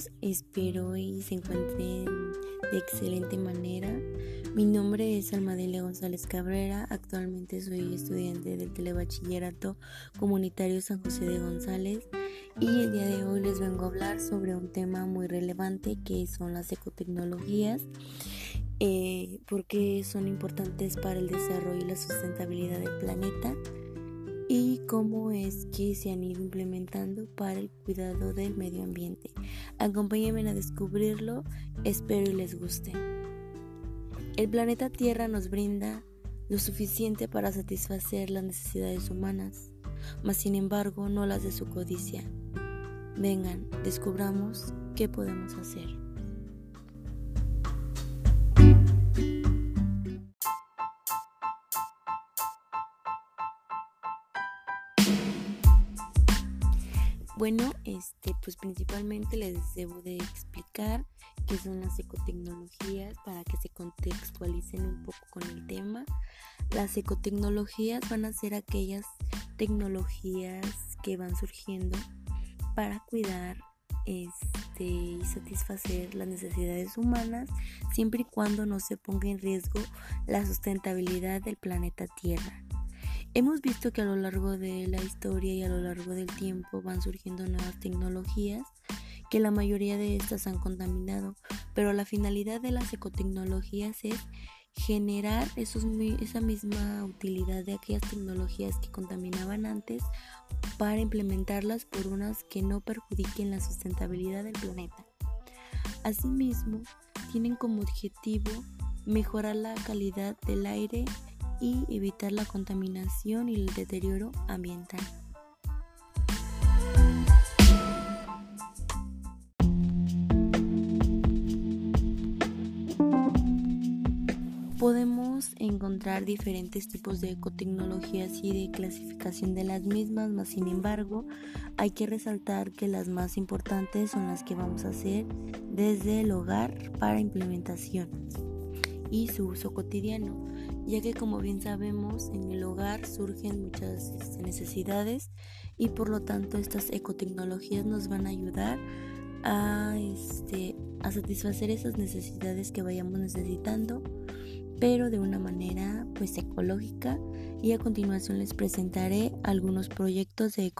todos, espero y se encuentren de excelente manera. Mi nombre es Almadile González Cabrera, actualmente soy estudiante del Telebachillerato Comunitario San José de González y el día de hoy les vengo a hablar sobre un tema muy relevante que son las ecotecnologías, eh, porque son importantes para el desarrollo y la sustentabilidad del planeta y cómo es que se han ido implementando para el cuidado del medio ambiente. Acompáñenme a descubrirlo, espero y les guste. El planeta Tierra nos brinda lo suficiente para satisfacer las necesidades humanas, mas sin embargo no las de su codicia. Vengan, descubramos qué podemos hacer. Bueno, este, pues principalmente les debo de explicar qué son las ecotecnologías para que se contextualicen un poco con el tema. Las ecotecnologías van a ser aquellas tecnologías que van surgiendo para cuidar este, y satisfacer las necesidades humanas siempre y cuando no se ponga en riesgo la sustentabilidad del planeta Tierra. Hemos visto que a lo largo de la historia y a lo largo del tiempo van surgiendo nuevas tecnologías que la mayoría de estas han contaminado, pero la finalidad de las ecotecnologías es generar esa misma utilidad de aquellas tecnologías que contaminaban antes para implementarlas por unas que no perjudiquen la sustentabilidad del planeta. Asimismo, tienen como objetivo mejorar la calidad del aire y evitar la contaminación y el deterioro ambiental. Podemos encontrar diferentes tipos de ecotecnologías y de clasificación de las mismas, mas sin embargo hay que resaltar que las más importantes son las que vamos a hacer desde el hogar para implementación y su uso cotidiano ya que como bien sabemos en el hogar surgen muchas este, necesidades y por lo tanto estas ecotecnologías nos van a ayudar a, este, a satisfacer esas necesidades que vayamos necesitando pero de una manera pues ecológica. Y a continuación les presentaré algunos proyectos de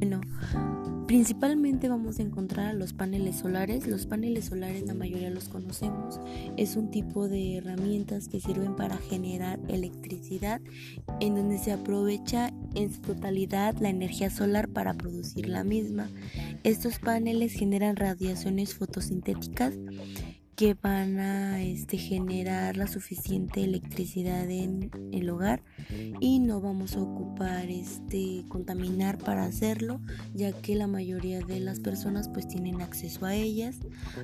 ecotecnología. Principalmente vamos a encontrar los paneles solares. Los paneles solares la mayoría los conocemos. Es un tipo de herramientas que sirven para generar electricidad en donde se aprovecha en su totalidad la energía solar para producir la misma. Estos paneles generan radiaciones fotosintéticas que van a este, generar la suficiente electricidad en el hogar y no vamos a ocupar este contaminar para hacerlo ya que la mayoría de las personas pues tienen acceso a ellas.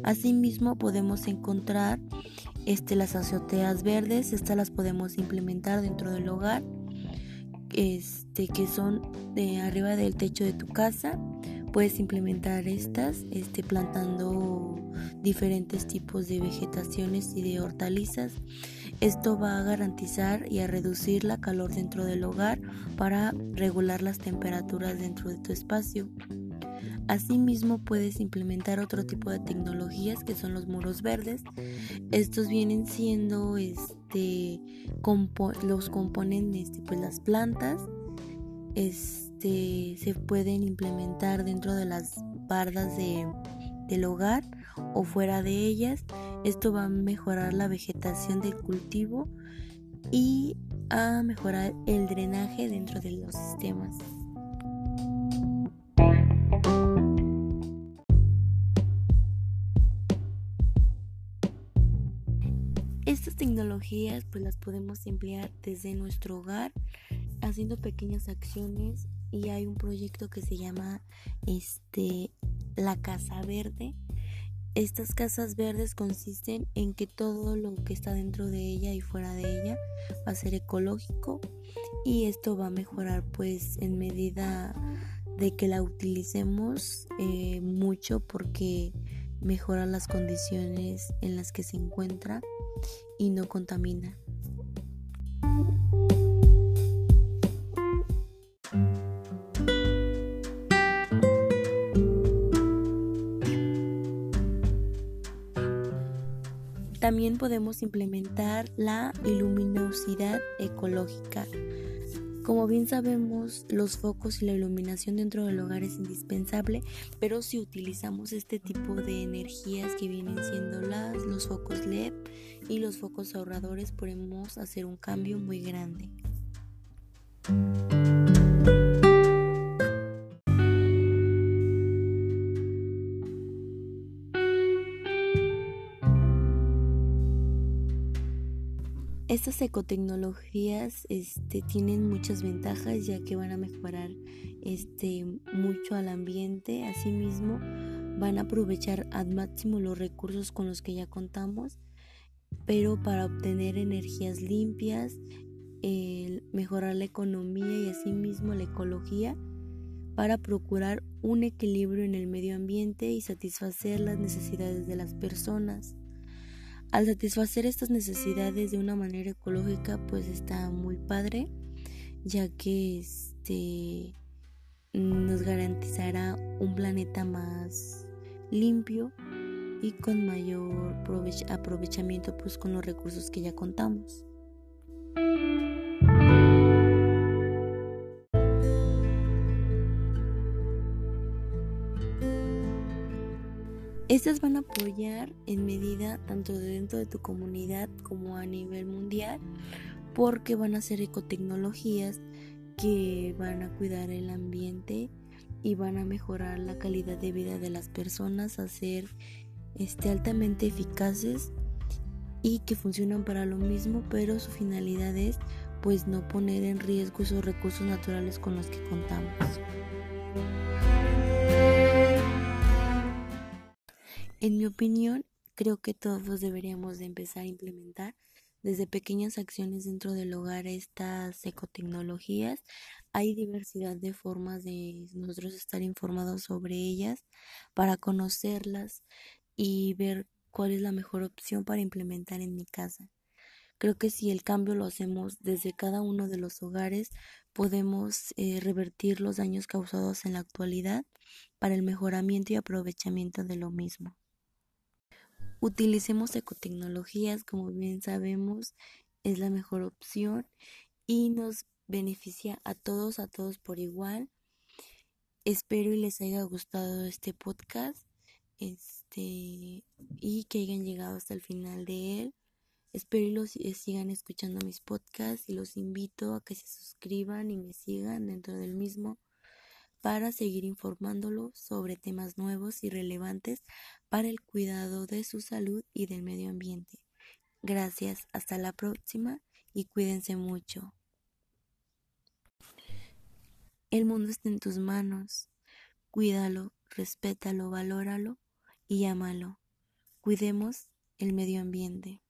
Asimismo podemos encontrar este las azoteas verdes estas las podemos implementar dentro del hogar este que son de arriba del techo de tu casa puedes implementar estas este plantando diferentes tipos de vegetaciones y de hortalizas. Esto va a garantizar y a reducir la calor dentro del hogar para regular las temperaturas dentro de tu espacio. Asimismo puedes implementar otro tipo de tecnologías que son los muros verdes. Estos vienen siendo este los componen este, pues, las plantas. Se pueden implementar dentro de las bardas de, del hogar o fuera de ellas. Esto va a mejorar la vegetación del cultivo y a mejorar el drenaje dentro de los sistemas. Estas tecnologías pues las podemos emplear desde nuestro hogar haciendo pequeñas acciones y hay un proyecto que se llama este la casa verde estas casas verdes consisten en que todo lo que está dentro de ella y fuera de ella va a ser ecológico y esto va a mejorar pues en medida de que la utilicemos eh, mucho porque mejora las condiciones en las que se encuentra y no contamina. También podemos implementar la iluminosidad ecológica. Como bien sabemos, los focos y la iluminación dentro del hogar es indispensable, pero si utilizamos este tipo de energías que vienen siendo las, los focos LED y los focos ahorradores, podemos hacer un cambio muy grande. Estas ecotecnologías este, tienen muchas ventajas ya que van a mejorar este, mucho al ambiente, asimismo van a aprovechar al máximo los recursos con los que ya contamos, pero para obtener energías limpias, mejorar la economía y asimismo la ecología, para procurar un equilibrio en el medio ambiente y satisfacer las necesidades de las personas. Al satisfacer estas necesidades de una manera ecológica, pues está muy padre, ya que este nos garantizará un planeta más limpio y con mayor aprovechamiento pues con los recursos que ya contamos. Estas van a apoyar en medida tanto dentro de tu comunidad como a nivel mundial porque van a ser ecotecnologías que van a cuidar el ambiente y van a mejorar la calidad de vida de las personas, a ser este, altamente eficaces y que funcionan para lo mismo, pero su finalidad es pues no poner en riesgo esos recursos naturales con los que contamos. En mi opinión, creo que todos deberíamos de empezar a implementar desde pequeñas acciones dentro del hogar estas ecotecnologías. Hay diversidad de formas de nosotros estar informados sobre ellas para conocerlas y ver cuál es la mejor opción para implementar en mi casa. Creo que si el cambio lo hacemos desde cada uno de los hogares, podemos eh, revertir los daños causados en la actualidad para el mejoramiento y aprovechamiento de lo mismo. Utilicemos ecotecnologías, como bien sabemos, es la mejor opción y nos beneficia a todos, a todos por igual. Espero y les haya gustado este podcast este y que hayan llegado hasta el final de él. Espero y los sigan escuchando mis podcasts y los invito a que se suscriban y me sigan dentro del mismo para seguir informándolo sobre temas nuevos y relevantes para el cuidado de su salud y del medio ambiente. Gracias, hasta la próxima y cuídense mucho. El mundo está en tus manos. Cuídalo, respétalo, valóralo y ámalo. Cuidemos el medio ambiente.